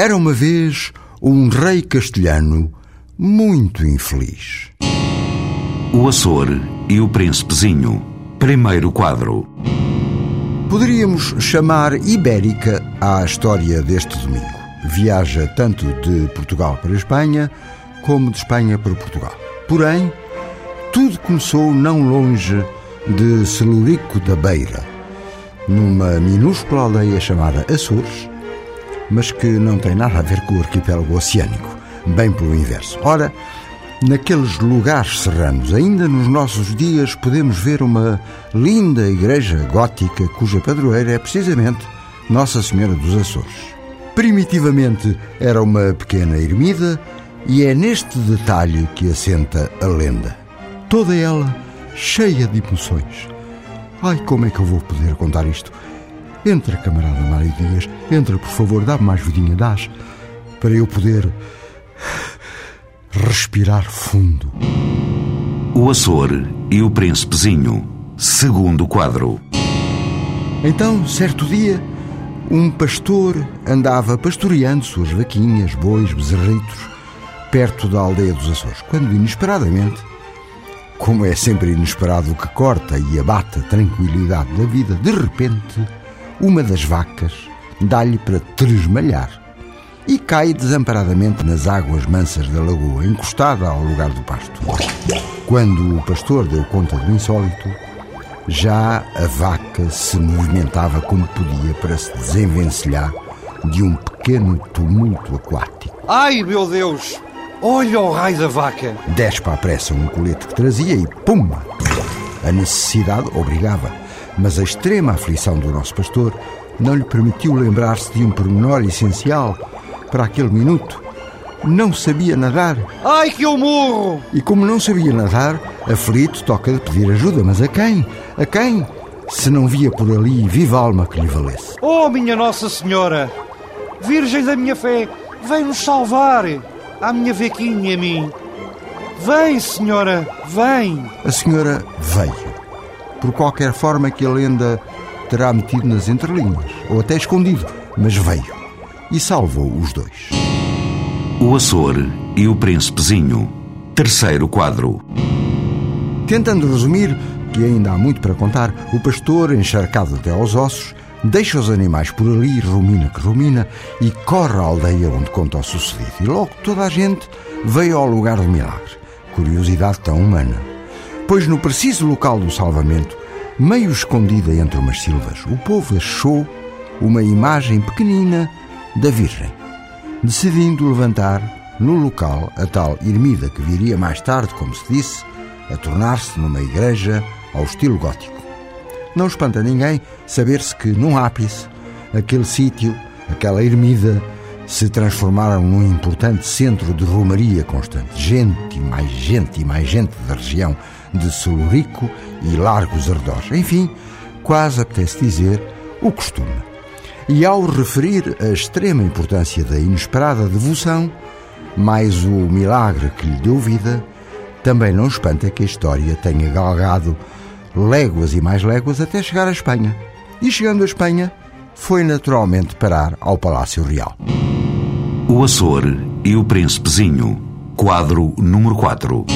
Era uma vez um rei castelhano muito infeliz. O Açor e o Príncipezinho. Primeiro quadro. Poderíamos chamar ibérica à história deste domingo. Viaja tanto de Portugal para a Espanha como de Espanha para Portugal. Porém, tudo começou não longe de Celurico da Beira, numa minúscula aldeia chamada Açores, mas que não tem nada a ver com o arquipélago oceânico, bem pelo inverso. Ora, naqueles lugares serranos, ainda nos nossos dias, podemos ver uma linda igreja gótica cuja padroeira é precisamente Nossa Senhora dos Açores. Primitivamente era uma pequena ermida e é neste detalhe que assenta a lenda. Toda ela cheia de emoções. Ai, como é que eu vou poder contar isto? Entra, camarada Mário Dias, entra, por favor, dá-me mais vidinha, dás, para eu poder respirar fundo. O Açor e o Príncipezinho. Segundo quadro. Então, certo dia, um pastor andava pastoreando suas vaquinhas, bois, bezerritos, perto da aldeia dos Açores, quando inesperadamente, como é sempre inesperado o que corta e abate a tranquilidade da vida, de repente, uma das vacas dá-lhe para tresmalhar e cai desamparadamente nas águas mansas da lagoa, encostada ao lugar do pasto. Quando o pastor deu conta do insólito, já a vaca se movimentava como podia para se desenvencilhar de um pequeno tumulto aquático. Ai, meu Deus! Olha o raio da vaca! Despa à pressa um colete que trazia e pum! A necessidade obrigava, mas a extrema aflição do nosso pastor não lhe permitiu lembrar-se de um pormenor essencial para aquele minuto. Não sabia nadar. Ai, que eu morro! E como não sabia nadar, aflito toca de pedir ajuda. Mas a quem? A quem? Se não via por ali viva alma que lhe valesse. Oh, minha Nossa Senhora! Virgem da minha fé, vem nos salvar! À minha vequinha e a mim. Vem, senhora, vem! A senhora veio. Por qualquer forma que a lenda terá metido nas entrelinhas, ou até escondido, mas veio. E salvou os dois. O Açor e o Príncipezinho. Terceiro quadro. Tentando resumir, que ainda há muito para contar, o pastor, encharcado até aos ossos, deixa os animais por ali, rumina que rumina, e corre à aldeia onde conta o sucedido. E logo toda a gente veio ao lugar do milagre. Curiosidade tão humana. Pois no preciso local do salvamento, meio escondida entre umas silvas, o povo achou uma imagem pequenina da Virgem, decidindo levantar no local a tal ermida que viria mais tarde, como se disse, a tornar-se numa igreja ao estilo gótico. Não espanta ninguém saber-se que num ápice, aquele sítio, aquela ermida, se transformaram num importante centro de romaria constante. Gente e mais gente e mais gente da região de Solurico e largos arredores. Enfim, quase apetece dizer o costume. E ao referir a extrema importância da inesperada devoção, mais o milagre que lhe deu vida, também não espanta que a história tenha galgado léguas e mais léguas até chegar à Espanha. E chegando à Espanha, foi naturalmente parar ao Palácio Real. O Açor e o Príncipezinho. Quadro número 4.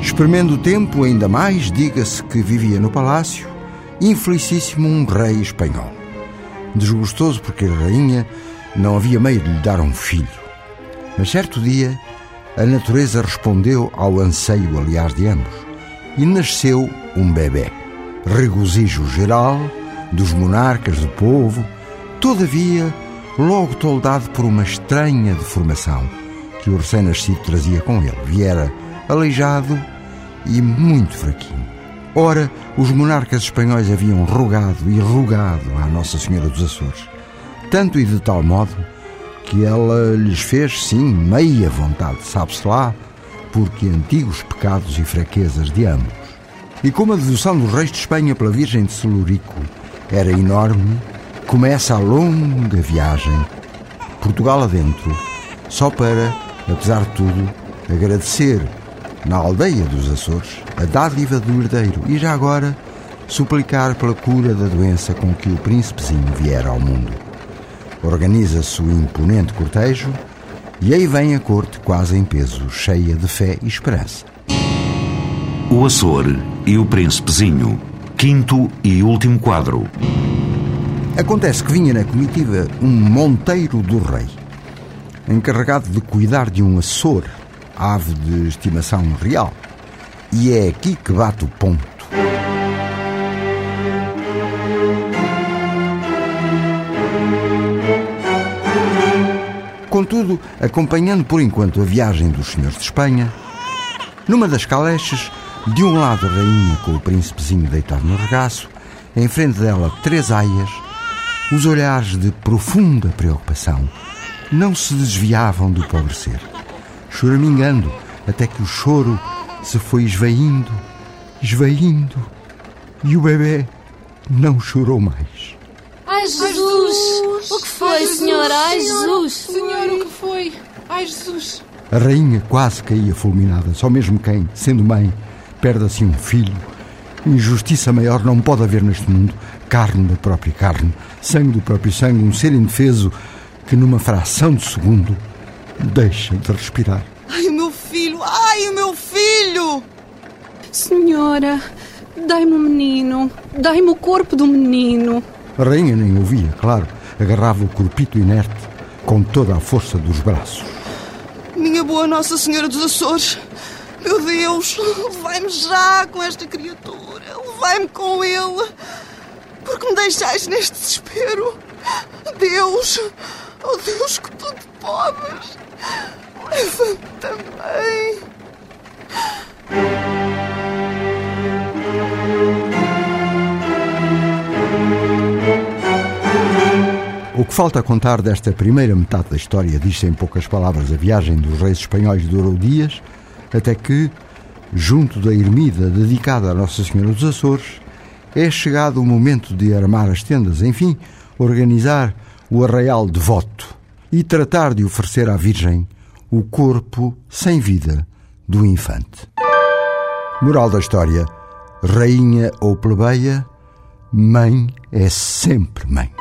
Espremendo o tempo ainda mais, diga-se que vivia no palácio, infelicíssimo um rei espanhol. Desgostoso porque a rainha não havia meio de lhe dar um filho. Mas certo dia, a natureza respondeu ao anseio, aliás, de ambos, e nasceu um bebê. Regozijo geral dos monarcas do povo, todavia, logo toldado por uma estranha deformação que o recém-nascido trazia com ele. Viera aleijado e muito fraquinho. Ora, os monarcas espanhóis haviam rogado e rogado à Nossa Senhora dos Açores, tanto e de tal modo que ela lhes fez, sim, meia vontade, sabe-se lá, porque antigos pecados e fraquezas de ambos. E como a devoção dos reis de Espanha pela Virgem de Celurico era enorme, começa a longa viagem, Portugal adentro, só para, apesar de tudo, agradecer na aldeia dos Açores a dádiva do herdeiro e já agora suplicar pela cura da doença com que o príncipezinho viera ao mundo. Organiza-se o imponente cortejo e aí vem a corte quase em peso, cheia de fé e esperança. O Açor e o Príncipezinho. Quinto e último quadro. Acontece que vinha na comitiva um monteiro do rei, encarregado de cuidar de um Açor, ave de estimação real. E é aqui que bate o ponto. Contudo, acompanhando por enquanto a viagem dos senhores de Espanha, numa das caleches, de um lado a rainha com o príncipezinho deitado no regaço, em frente dela três aias, os olhares de profunda preocupação não se desviavam do pobre ser, choramingando até que o choro se foi esvaindo, esvaindo, e o bebê não chorou mais. Ai, Jesus! O que foi, senhora? Ai, Jesus! Senhor, o que foi? Ai, Jesus! A rainha quase caía fulminada, só mesmo quem, sendo mãe, perde assim um filho. Injustiça maior não pode haver neste mundo. Carne da própria carne, sangue do próprio sangue, um ser indefeso que numa fração de segundo deixa de respirar. Ai, o meu filho! Ai, o meu filho! Senhora, dai-me o menino. Dai-me o corpo do menino. A rainha nem ouvia, claro. Agarrava o corpito inerte com toda a força dos braços. Minha boa Nossa Senhora dos Açores! Meu Deus, levai-me já com esta criatura. Levai-me com ele. Porque me deixais neste desespero. Deus, oh Deus, que tudo podes. Leva-me também. O que falta contar desta primeira metade da história diz-se em poucas palavras a viagem dos reis espanhóis durou dias, até que, junto da ermida dedicada a Nossa Senhora dos Açores, é chegado o momento de armar as tendas, enfim, organizar o arraial devoto e tratar de oferecer à Virgem o corpo sem vida do infante. Moral da história: rainha ou plebeia, mãe é sempre mãe.